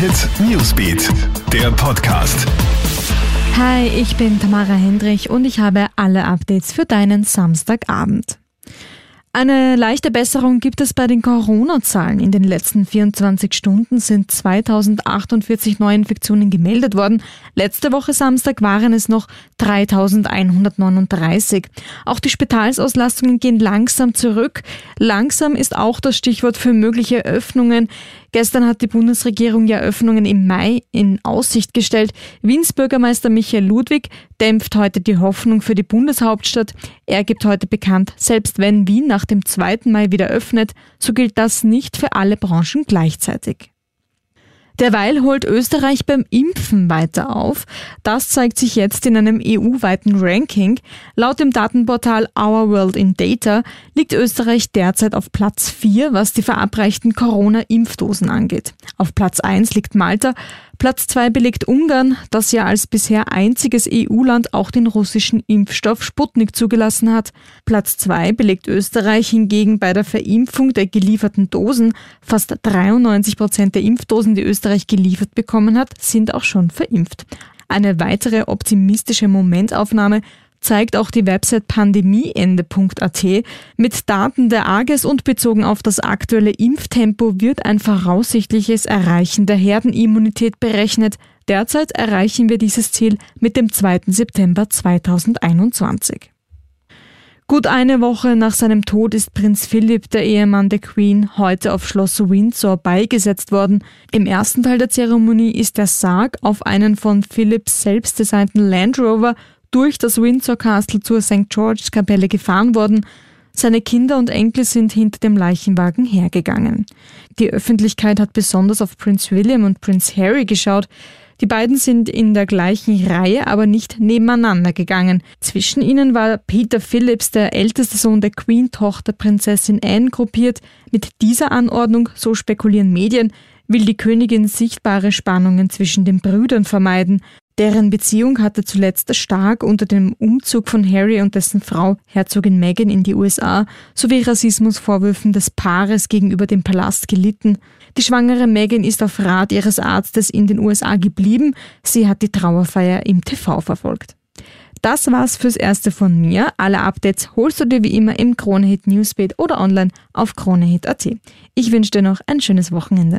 Hit Newsbeat, der Podcast. Hi, ich bin Tamara Hendrich und ich habe alle Updates für deinen Samstagabend. Eine leichte Besserung gibt es bei den Corona-Zahlen. In den letzten 24 Stunden sind 2048 Neuinfektionen gemeldet worden. Letzte Woche Samstag waren es noch 3139. Auch die Spitalsauslastungen gehen langsam zurück. Langsam ist auch das Stichwort für mögliche Öffnungen. Gestern hat die Bundesregierung ja Öffnungen im Mai in Aussicht gestellt. Wiens Bürgermeister Michael Ludwig dämpft heute die Hoffnung für die Bundeshauptstadt. Er gibt heute bekannt, selbst wenn Wien nach dem 2. Mai wieder öffnet, so gilt das nicht für alle Branchen gleichzeitig. Derweil holt Österreich beim Impfen weiter auf. Das zeigt sich jetzt in einem EU-weiten Ranking. Laut dem Datenportal Our World in Data liegt Österreich derzeit auf Platz 4, was die verabreichten Corona-Impfdosen angeht. Auf Platz 1 liegt Malta, Platz 2 belegt Ungarn, das ja als bisher einziges EU-Land auch den russischen Impfstoff Sputnik zugelassen hat. Platz 2 belegt Österreich hingegen bei der Verimpfung der gelieferten Dosen. Fast 93 Prozent der Impfdosen, die Österreich geliefert bekommen hat, sind auch schon verimpft. Eine weitere optimistische Momentaufnahme zeigt auch die Website pandemieende.at. Mit Daten der AGES und bezogen auf das aktuelle Impftempo wird ein voraussichtliches Erreichen der Herdenimmunität berechnet. Derzeit erreichen wir dieses Ziel mit dem 2. September 2021. Gut eine Woche nach seinem Tod ist Prinz Philipp, der Ehemann der Queen, heute auf Schloss Windsor beigesetzt worden. Im ersten Teil der Zeremonie ist der Sarg auf einen von Philipps selbst designten Land Rover durch das Windsor Castle zur St. George's Kapelle gefahren worden. Seine Kinder und Enkel sind hinter dem Leichenwagen hergegangen. Die Öffentlichkeit hat besonders auf Prince William und Prince Harry geschaut. Die beiden sind in der gleichen Reihe, aber nicht nebeneinander gegangen. Zwischen ihnen war Peter Phillips, der älteste Sohn der Queen-Tochter Prinzessin Anne, gruppiert. Mit dieser Anordnung, so spekulieren Medien, will die Königin sichtbare Spannungen zwischen den Brüdern vermeiden. Deren Beziehung hatte zuletzt stark unter dem Umzug von Harry und dessen Frau Herzogin Meghan in die USA sowie Rassismusvorwürfen des Paares gegenüber dem Palast gelitten. Die schwangere Meghan ist auf Rat ihres Arztes in den USA geblieben. Sie hat die Trauerfeier im TV verfolgt. Das war's fürs Erste von mir. Alle Updates holst du dir wie immer im Kronehit Newsbeat oder online auf kronehit.at. Ich wünsche dir noch ein schönes Wochenende.